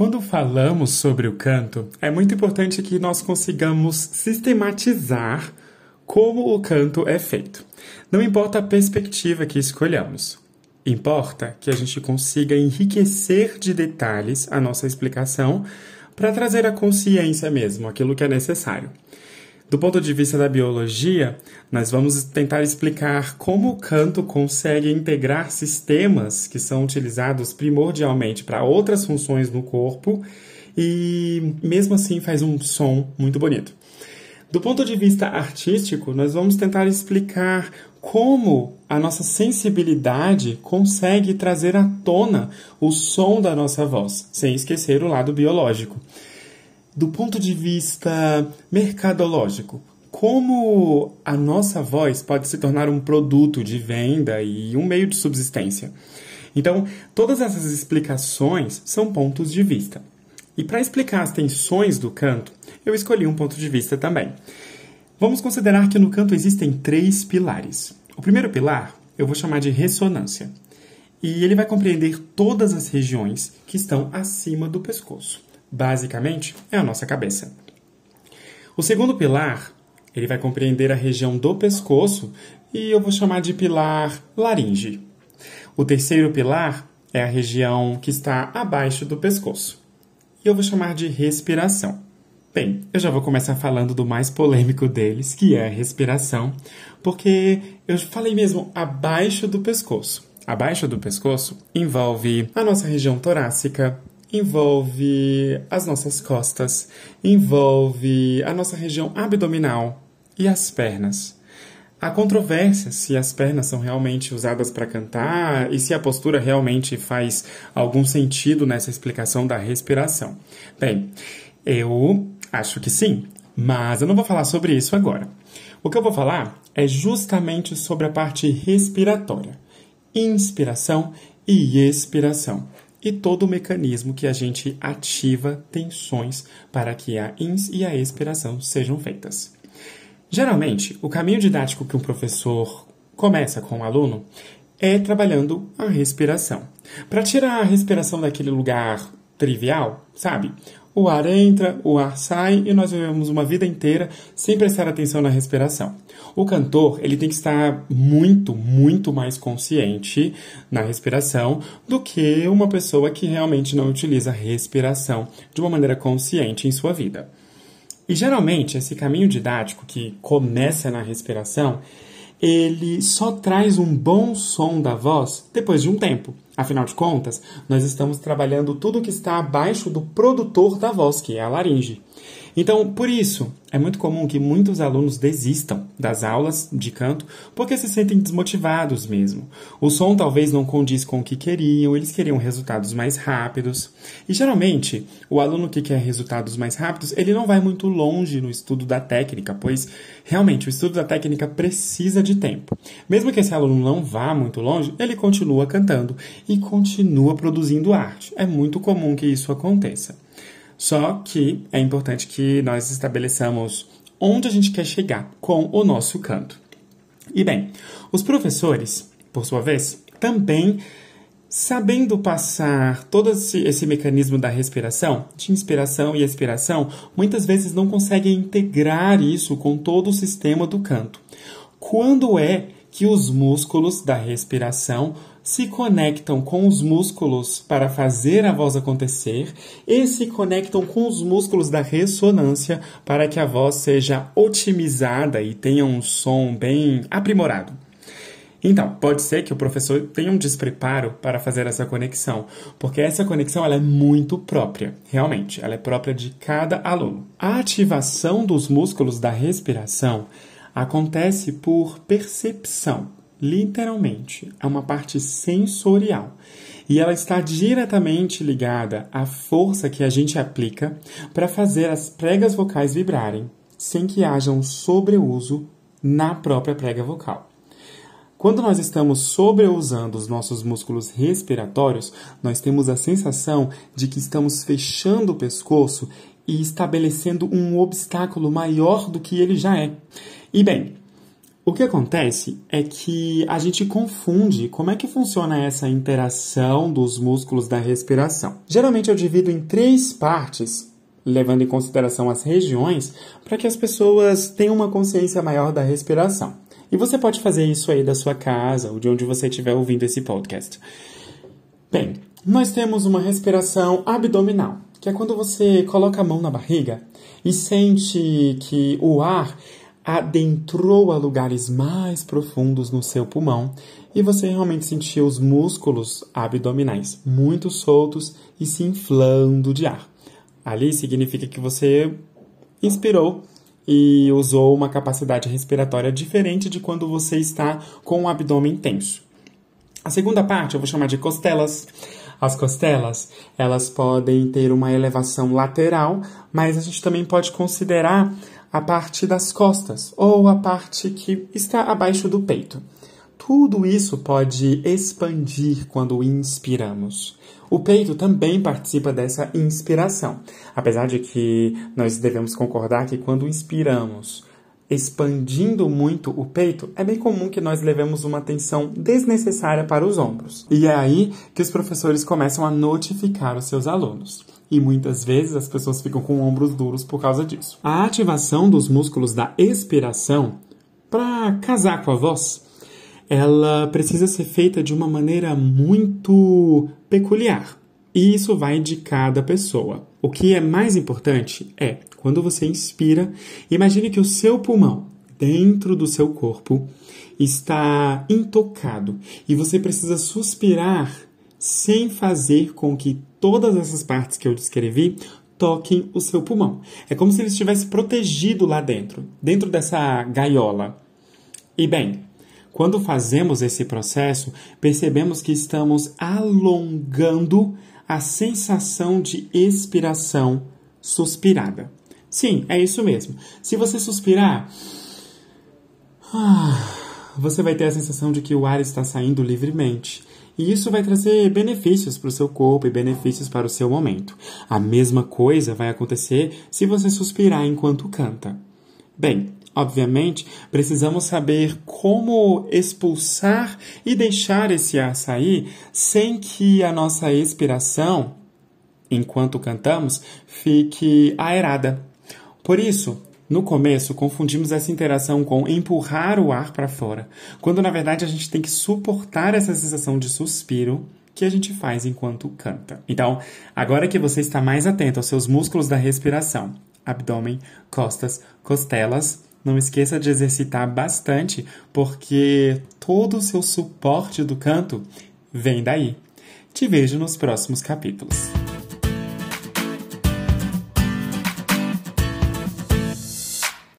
Quando falamos sobre o canto, é muito importante que nós consigamos sistematizar como o canto é feito. Não importa a perspectiva que escolhamos. Importa que a gente consiga enriquecer de detalhes a nossa explicação para trazer a consciência mesmo, aquilo que é necessário. Do ponto de vista da biologia, nós vamos tentar explicar como o canto consegue integrar sistemas que são utilizados primordialmente para outras funções no corpo e, mesmo assim, faz um som muito bonito. Do ponto de vista artístico, nós vamos tentar explicar como a nossa sensibilidade consegue trazer à tona o som da nossa voz, sem esquecer o lado biológico do ponto de vista mercadológico, como a nossa voz pode se tornar um produto de venda e um meio de subsistência. Então, todas essas explicações são pontos de vista. E para explicar as tensões do canto, eu escolhi um ponto de vista também. Vamos considerar que no canto existem três pilares. O primeiro pilar eu vou chamar de ressonância. E ele vai compreender todas as regiões que estão acima do pescoço basicamente, é a nossa cabeça. O segundo pilar, ele vai compreender a região do pescoço e eu vou chamar de pilar laringe. O terceiro pilar é a região que está abaixo do pescoço. E eu vou chamar de respiração. Bem, eu já vou começar falando do mais polêmico deles, que é a respiração, porque eu falei mesmo abaixo do pescoço. Abaixo do pescoço envolve a nossa região torácica, envolve as nossas costas, envolve a nossa região abdominal e as pernas. Há controvérsia se as pernas são realmente usadas para cantar e se a postura realmente faz algum sentido nessa explicação da respiração. Bem, eu acho que sim, mas eu não vou falar sobre isso agora. O que eu vou falar é justamente sobre a parte respiratória, inspiração e expiração e todo o mecanismo que a gente ativa tensões para que a ins e a expiração sejam feitas. Geralmente, o caminho didático que um professor começa com o um aluno é trabalhando a respiração. Para tirar a respiração daquele lugar trivial, sabe? O ar entra, o ar sai e nós vivemos uma vida inteira sem prestar atenção na respiração. O cantor, ele tem que estar muito, muito mais consciente na respiração do que uma pessoa que realmente não utiliza a respiração de uma maneira consciente em sua vida. E geralmente esse caminho didático que começa na respiração, ele só traz um bom som da voz depois de um tempo. Afinal de contas, nós estamos trabalhando tudo que está abaixo do produtor da voz, que é a laringe. Então, por isso, é muito comum que muitos alunos desistam das aulas de canto porque se sentem desmotivados mesmo. O som talvez não condiz com o que queriam, eles queriam resultados mais rápidos. E geralmente, o aluno que quer resultados mais rápidos, ele não vai muito longe no estudo da técnica, pois realmente o estudo da técnica precisa de tempo. Mesmo que esse aluno não vá muito longe, ele continua cantando e continua produzindo arte. É muito comum que isso aconteça. Só que é importante que nós estabeleçamos onde a gente quer chegar com o nosso canto. E bem, os professores, por sua vez, também sabendo passar todo esse, esse, mecanismo da respiração, de inspiração e expiração, muitas vezes não conseguem integrar isso com todo o sistema do canto. Quando é que os músculos da respiração se conectam com os músculos para fazer a voz acontecer e se conectam com os músculos da ressonância para que a voz seja otimizada e tenha um som bem aprimorado. Então, pode ser que o professor tenha um despreparo para fazer essa conexão, porque essa conexão ela é muito própria, realmente, ela é própria de cada aluno. A ativação dos músculos da respiração acontece por percepção literalmente, é uma parte sensorial. E ela está diretamente ligada à força que a gente aplica para fazer as pregas vocais vibrarem, sem que haja um sobreuso na própria prega vocal. Quando nós estamos sobreusando os nossos músculos respiratórios, nós temos a sensação de que estamos fechando o pescoço e estabelecendo um obstáculo maior do que ele já é. E bem, O que acontece é que a gente confunde como é que funciona essa interação dos músculos da respiração. Geralmente eu divido em três partes, levando em consideração as regiões, para que as pessoas tenham uma consciência maior da respiração. E você pode fazer isso aí da sua casa ou de onde você estiver ouvindo esse podcast. Bem, nós temos uma respiração abdominal, que é quando você coloca a mão na barriga e sente que o ar adentrou a lugares mais profundos no seu pulmão e você realmente sentiu os músculos abdominais muito soltos e se inflando de ar. Ali significa que você inspirou e usou uma capacidade respiratória diferente de quando você está com o abdômen tenso. A segunda parte eu vou chamar de costelas. As costelas, elas podem ter uma elevação lateral, mas a gente também pode considerar a parte das costas ou a parte que está abaixo do peito. Tudo isso pode expandir quando inspiramos. O peito também participa dessa inspiração, apesar de que nós devemos concordar que quando inspiramos, expandindo muito o peito, é bem comum que nós levemos uma tensão desnecessária para os ombros. E é aí que os professores começam a notificar os seus alunos e muitas vezes as pessoas ficam com ombros duros por causa disso. A ativação dos músculos da expiração para casar com a voz, ela precisa ser feita de uma maneira muito peculiar. E isso vai de cada pessoa. O que é mais importante é, quando você inspira, imagine que o seu pulmão, dentro do seu corpo, está intocado e você precisa suspirar sem fazer com que todas essas partes que eu descrevi toquem o seu pulmão. É como se ele estivesse protegido lá dentro, dentro dessa gaiola. E bem, quando fazemos esse processo, percebemos que estamos alongando a sensação de expiração suspirada. Sim, é isso mesmo. Se você suspirar, ah, você vai ter a sensação de que o ar está saindo livremente. E isso vai trazer benefícios para o seu corpo e benefícios para o seu momento. A mesma coisa vai acontecer se você suspirar enquanto canta. Bem, obviamente, precisamos saber como expulsar e deixar esse ar sair sem que a nossa expiração, enquanto cantamos, fique aerada. Por isso, no começo, confundimos essa interação com empurrar o ar para fora, quando na verdade a gente tem que suportar essa sensação de suspiro que a gente faz enquanto canta. Então, agora que você está mais atento aos seus músculos da respiração, abdômen, costas, costelas, não esqueça de exercitar bastante, porque todo o seu suporte do canto vem daí. Te vejo nos próximos capítulos.